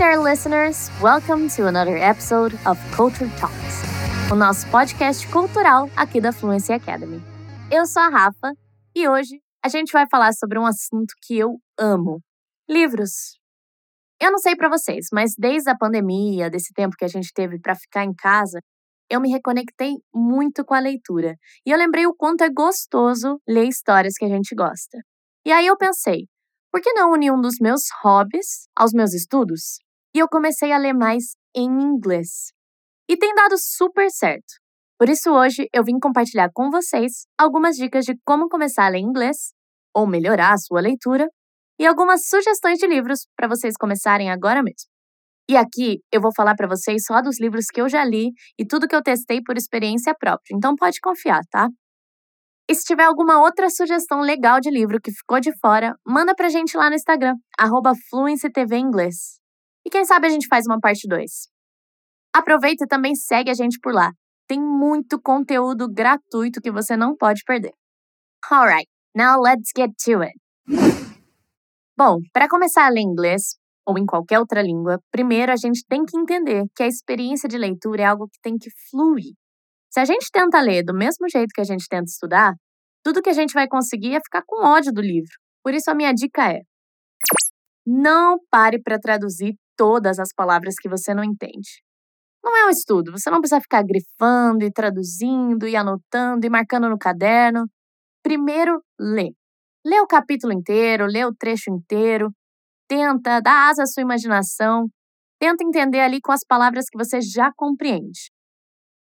there, listeners! Welcome to another episode of Culture Talks, o nosso podcast cultural aqui da Fluency Academy. Eu sou a Rafa e hoje a gente vai falar sobre um assunto que eu amo: livros. Eu não sei para vocês, mas desde a pandemia, desse tempo que a gente teve para ficar em casa, eu me reconectei muito com a leitura. E eu lembrei o quanto é gostoso ler histórias que a gente gosta. E aí eu pensei, por que não unir um dos meus hobbies aos meus estudos? E eu comecei a ler mais em inglês. E tem dado super certo. Por isso hoje eu vim compartilhar com vocês algumas dicas de como começar a ler inglês ou melhorar a sua leitura e algumas sugestões de livros para vocês começarem agora mesmo. E aqui eu vou falar para vocês só dos livros que eu já li e tudo que eu testei por experiência própria, então pode confiar, tá? E se tiver alguma outra sugestão legal de livro que ficou de fora, manda pra gente lá no Instagram, Inglês. E quem sabe a gente faz uma parte 2. Aproveita e também segue a gente por lá. Tem muito conteúdo gratuito que você não pode perder. Alright, now let's get to it. Bom, para começar a ler inglês, ou em qualquer outra língua, primeiro a gente tem que entender que a experiência de leitura é algo que tem que fluir. Se a gente tenta ler do mesmo jeito que a gente tenta estudar, tudo que a gente vai conseguir é ficar com ódio do livro. Por isso a minha dica é: não pare para traduzir todas as palavras que você não entende. Não é um estudo, você não precisa ficar grifando e traduzindo e anotando e marcando no caderno. Primeiro, lê. Lê o capítulo inteiro, lê o trecho inteiro, tenta dar asa à sua imaginação, tenta entender ali com as palavras que você já compreende.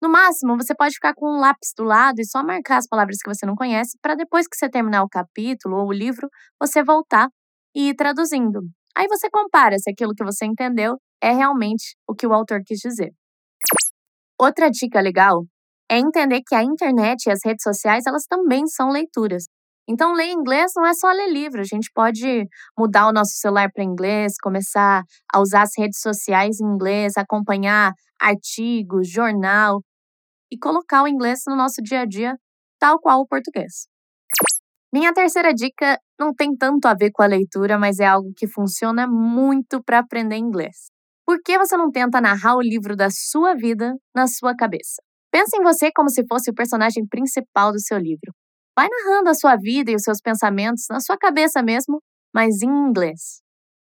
No máximo, você pode ficar com um lápis do lado e só marcar as palavras que você não conhece, para depois que você terminar o capítulo ou o livro, você voltar e ir traduzindo. Aí você compara se aquilo que você entendeu é realmente o que o autor quis dizer. Outra dica legal é entender que a internet e as redes sociais elas também são leituras. Então, ler inglês não é só ler livro, a gente pode mudar o nosso celular para inglês, começar a usar as redes sociais em inglês, acompanhar artigos, jornal e colocar o inglês no nosso dia a dia, tal qual o português. Minha terceira dica não tem tanto a ver com a leitura, mas é algo que funciona muito para aprender inglês. Por que você não tenta narrar o livro da sua vida na sua cabeça? Pense em você como se fosse o personagem principal do seu livro. Vai narrando a sua vida e os seus pensamentos na sua cabeça mesmo, mas em inglês.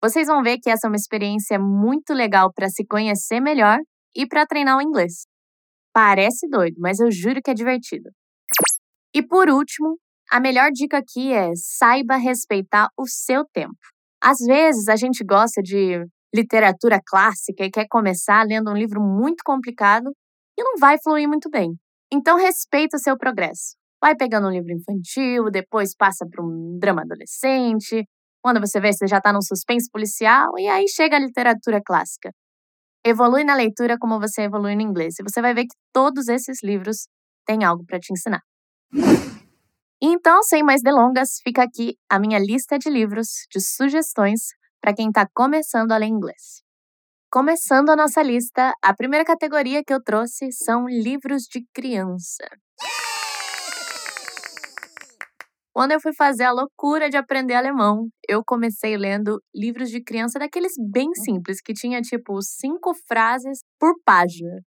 Vocês vão ver que essa é uma experiência muito legal para se conhecer melhor e para treinar o inglês. Parece doido, mas eu juro que é divertido. E por último, a melhor dica aqui é saiba respeitar o seu tempo. Às vezes a gente gosta de literatura clássica e quer começar lendo um livro muito complicado e não vai fluir muito bem. Então respeita o seu progresso. Vai pegando um livro infantil, depois passa para um drama adolescente. Quando você vê, você já está num suspense policial e aí chega a literatura clássica. Evolui na leitura como você evolui no inglês e você vai ver que todos esses livros têm algo para te ensinar. Então, sem mais delongas, fica aqui a minha lista de livros de sugestões para quem está começando a ler inglês. Começando a nossa lista, a primeira categoria que eu trouxe são livros de criança. Quando eu fui fazer a loucura de aprender alemão, eu comecei lendo livros de criança daqueles bem simples, que tinha tipo cinco frases por página.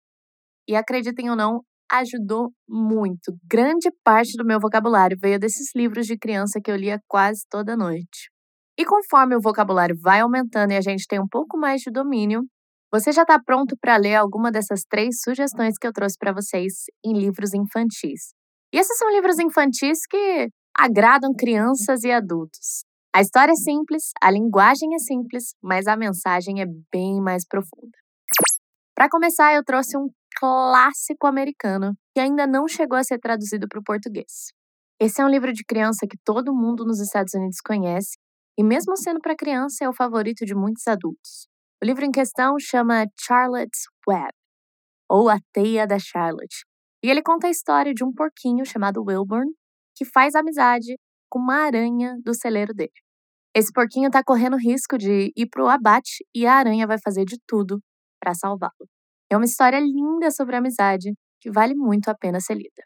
E acreditem ou não, ajudou muito. Grande parte do meu vocabulário veio desses livros de criança que eu lia quase toda noite. E conforme o vocabulário vai aumentando e a gente tem um pouco mais de domínio, você já está pronto para ler alguma dessas três sugestões que eu trouxe para vocês em livros infantis. E esses são livros infantis que agradam crianças e adultos. A história é simples, a linguagem é simples, mas a mensagem é bem mais profunda. Para começar, eu trouxe um clássico americano que ainda não chegou a ser traduzido para o português. Esse é um livro de criança que todo mundo nos Estados Unidos conhece e, mesmo sendo para criança, é o favorito de muitos adultos. O livro em questão chama Charlotte's Web, ou A Teia da Charlotte, e ele conta a história de um porquinho chamado Wilburn que faz amizade com uma aranha do celeiro dele. Esse porquinho está correndo risco de ir para o abate e a aranha vai fazer de tudo para salvá-lo. É uma história linda sobre amizade que vale muito a pena ser lida.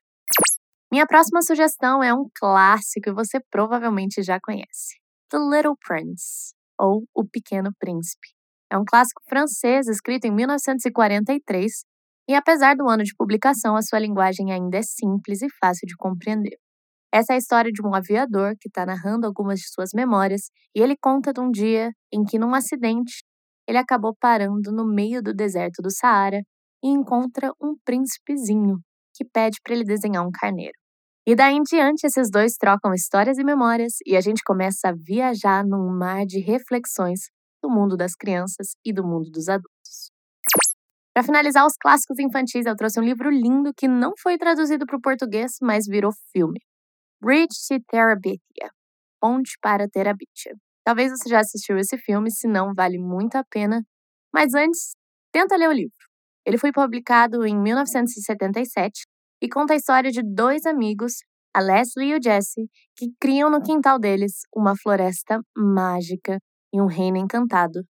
Minha próxima sugestão é um clássico e você provavelmente já conhece: The Little Prince, ou O Pequeno Príncipe. É um clássico francês escrito em 1943 e, apesar do ano de publicação, a sua linguagem ainda é simples e fácil de compreender. Essa é a história de um aviador que está narrando algumas de suas memórias e ele conta de um dia em que, num acidente, ele acabou parando no meio do deserto do Saara e encontra um príncipezinho que pede para ele desenhar um carneiro. E daí em diante, esses dois trocam histórias e memórias e a gente começa a viajar num mar de reflexões do mundo das crianças e do mundo dos adultos. Para finalizar os clássicos infantis, eu trouxe um livro lindo que não foi traduzido para o português, mas virou filme. Bridge to Terabithia Ponte para Terabithia. Talvez você já assistiu esse filme, se não, vale muito a pena. Mas antes, tenta ler o livro. Ele foi publicado em 1977 e conta a história de dois amigos, a Leslie e o Jesse, que criam no quintal deles uma floresta mágica e um reino encantado.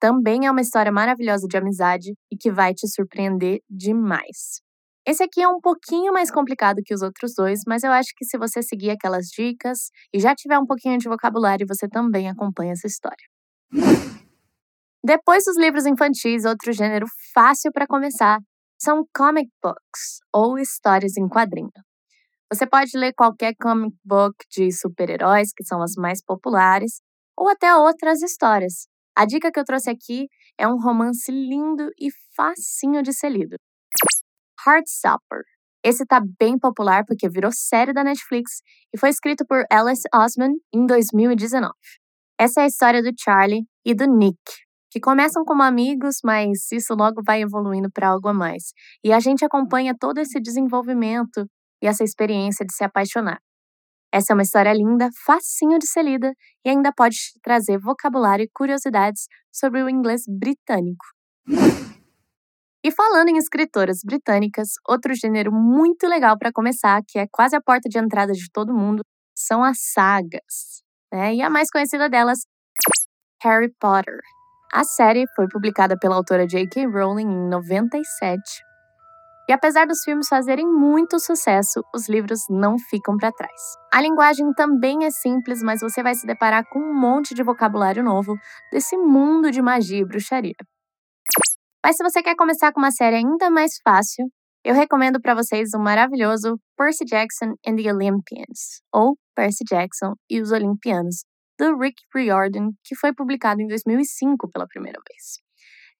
Também é uma história maravilhosa de amizade e que vai te surpreender demais. Esse aqui é um pouquinho mais complicado que os outros dois, mas eu acho que se você seguir aquelas dicas e já tiver um pouquinho de vocabulário, você também acompanha essa história. Depois dos livros infantis, outro gênero fácil para começar são comic books ou histórias em quadrinho. Você pode ler qualquer comic book de super-heróis, que são as mais populares, ou até outras histórias. A dica que eu trouxe aqui é um romance lindo e facinho de ser lido. Heartstopper. Esse tá bem popular porque virou série da Netflix e foi escrito por Alice Osman em 2019. Essa é a história do Charlie e do Nick, que começam como amigos, mas isso logo vai evoluindo para algo a mais. E a gente acompanha todo esse desenvolvimento e essa experiência de se apaixonar. Essa é uma história linda, facinho de ser lida e ainda pode trazer vocabulário e curiosidades sobre o inglês britânico. E falando em escritoras britânicas, outro gênero muito legal para começar, que é quase a porta de entrada de todo mundo, são as sagas. Né? E a mais conhecida delas, Harry Potter. A série foi publicada pela autora J.K. Rowling em 97. E apesar dos filmes fazerem muito sucesso, os livros não ficam para trás. A linguagem também é simples, mas você vai se deparar com um monte de vocabulário novo desse mundo de magia e bruxaria. Mas se você quer começar com uma série ainda mais fácil, eu recomendo para vocês o maravilhoso Percy Jackson and the Olympians, ou Percy Jackson e os Olimpianos, do Rick Riordan, que foi publicado em 2005 pela primeira vez.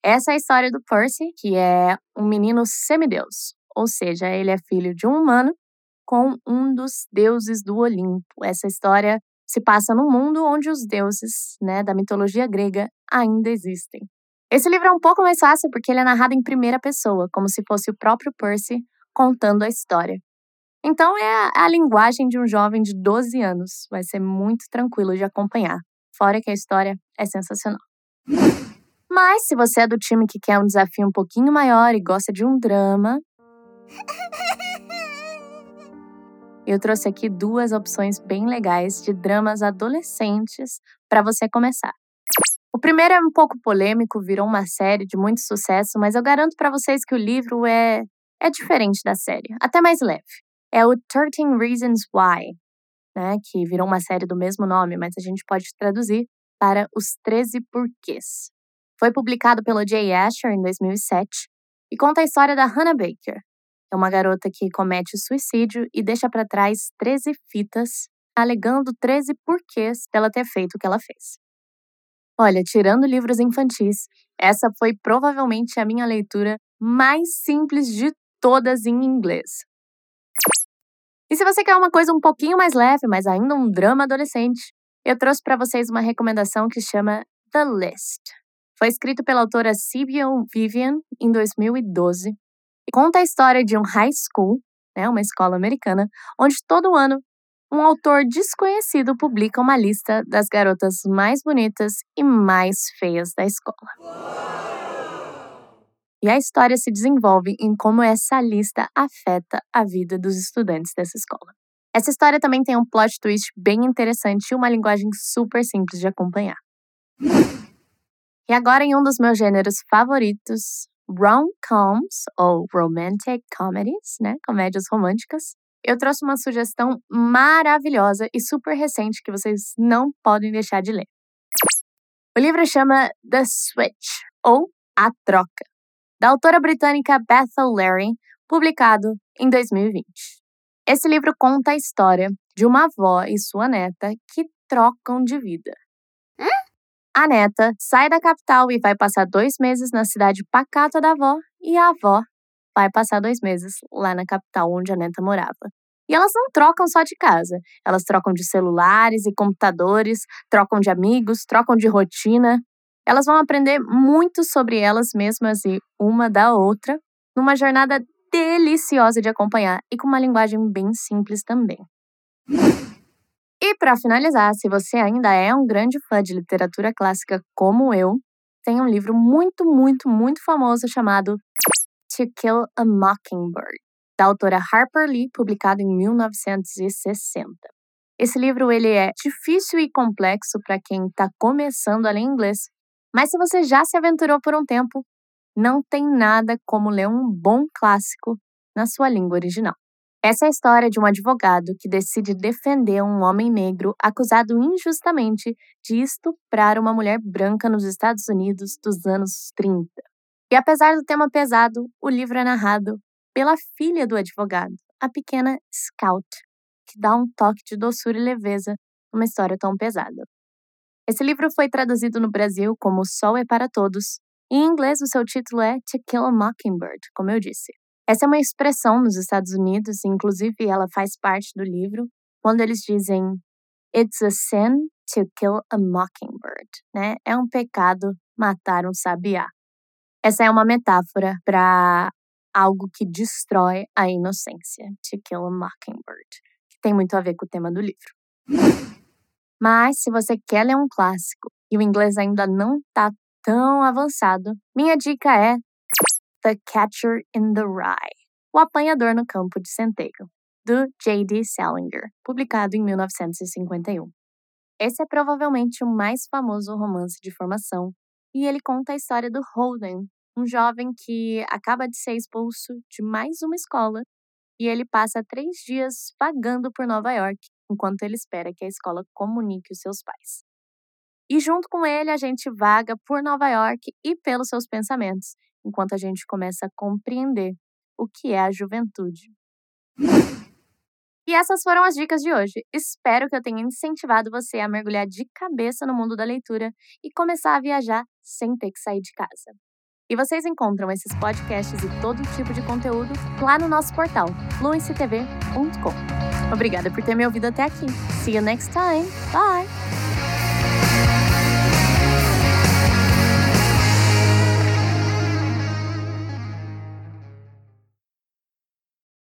Essa é a história do Percy, que é um menino semideus, ou seja, ele é filho de um humano com um dos deuses do Olimpo. Essa história se passa num mundo onde os deuses, né, da mitologia grega ainda existem. Esse livro é um pouco mais fácil porque ele é narrado em primeira pessoa, como se fosse o próprio Percy contando a história. Então é a, a linguagem de um jovem de 12 anos. Vai ser muito tranquilo de acompanhar. Fora que a história é sensacional. Mas se você é do time que quer um desafio um pouquinho maior e gosta de um drama, eu trouxe aqui duas opções bem legais de dramas adolescentes para você começar. O primeiro é um pouco polêmico, virou uma série de muito sucesso, mas eu garanto para vocês que o livro é, é diferente da série, até mais leve. É o 13 Reasons Why, né, que virou uma série do mesmo nome, mas a gente pode traduzir para Os 13 Porquês. Foi publicado pelo Jay Asher em 2007 e conta a história da Hannah Baker. É uma garota que comete suicídio e deixa para trás 13 fitas alegando 13 porquês dela ter feito o que ela fez. Olha, tirando livros infantis, essa foi provavelmente a minha leitura mais simples de todas em inglês. E se você quer uma coisa um pouquinho mais leve, mas ainda um drama adolescente, eu trouxe para vocês uma recomendação que chama The List. Foi escrito pela autora Sibyl Vivian em 2012 e conta a história de um high school, né, uma escola americana, onde todo ano um autor desconhecido publica uma lista das garotas mais bonitas e mais feias da escola. E a história se desenvolve em como essa lista afeta a vida dos estudantes dessa escola. Essa história também tem um plot twist bem interessante e uma linguagem super simples de acompanhar. E agora, em um dos meus gêneros favoritos, rom-coms, ou romantic comedies, né? Comédias românticas, eu trouxe uma sugestão maravilhosa e super recente que vocês não podem deixar de ler. O livro chama The Switch, ou A Troca, da autora britânica Bethel Larry, publicado em 2020. Esse livro conta a história de uma avó e sua neta que trocam de vida. Hã? A neta sai da capital e vai passar dois meses na cidade pacata da avó, e a avó vai passar dois meses lá na capital onde a neta morava. E elas não trocam só de casa, elas trocam de celulares e computadores, trocam de amigos, trocam de rotina. Elas vão aprender muito sobre elas mesmas e uma da outra, numa jornada deliciosa de acompanhar e com uma linguagem bem simples também. E para finalizar, se você ainda é um grande fã de literatura clássica como eu, tem um livro muito, muito, muito famoso chamado To Kill a Mockingbird, da autora Harper Lee, publicado em 1960. Esse livro ele é difícil e complexo para quem está começando a ler inglês, mas se você já se aventurou por um tempo, não tem nada como ler um bom clássico na sua língua original. Essa é a história de um advogado que decide defender um homem negro acusado injustamente de estuprar uma mulher branca nos Estados Unidos dos anos 30. E apesar do tema pesado, o livro é narrado pela filha do advogado, a pequena Scout, que dá um toque de doçura e leveza numa história tão pesada. Esse livro foi traduzido no Brasil como O Sol é para Todos. Em inglês, o seu título é To Kill a Mockingbird, como eu disse. Essa é uma expressão nos Estados Unidos, inclusive ela faz parte do livro, quando eles dizem It's a sin to kill a mockingbird, né? É um pecado matar um sabiá. Essa é uma metáfora para algo que destrói a inocência, To Kill a Mockingbird, que tem muito a ver com o tema do livro. Mas se você quer ler um clássico e o inglês ainda não está tão avançado, minha dica é The Catcher in the Rye, O Apanhador no Campo de Centeio, do J.D. Salinger, publicado em 1951. Esse é provavelmente o mais famoso romance de formação e ele conta a história do Holden, um jovem que acaba de ser expulso de mais uma escola e ele passa três dias vagando por Nova York enquanto ele espera que a escola comunique os seus pais. E junto com ele, a gente vaga por Nova York e pelos seus pensamentos, enquanto a gente começa a compreender o que é a juventude. E essas foram as dicas de hoje. Espero que eu tenha incentivado você a mergulhar de cabeça no mundo da leitura e começar a viajar sem ter que sair de casa. E vocês encontram esses podcasts e todo tipo de conteúdo lá no nosso portal, fluencytv.com. Obrigada por ter me ouvido até aqui. See you next time. Bye!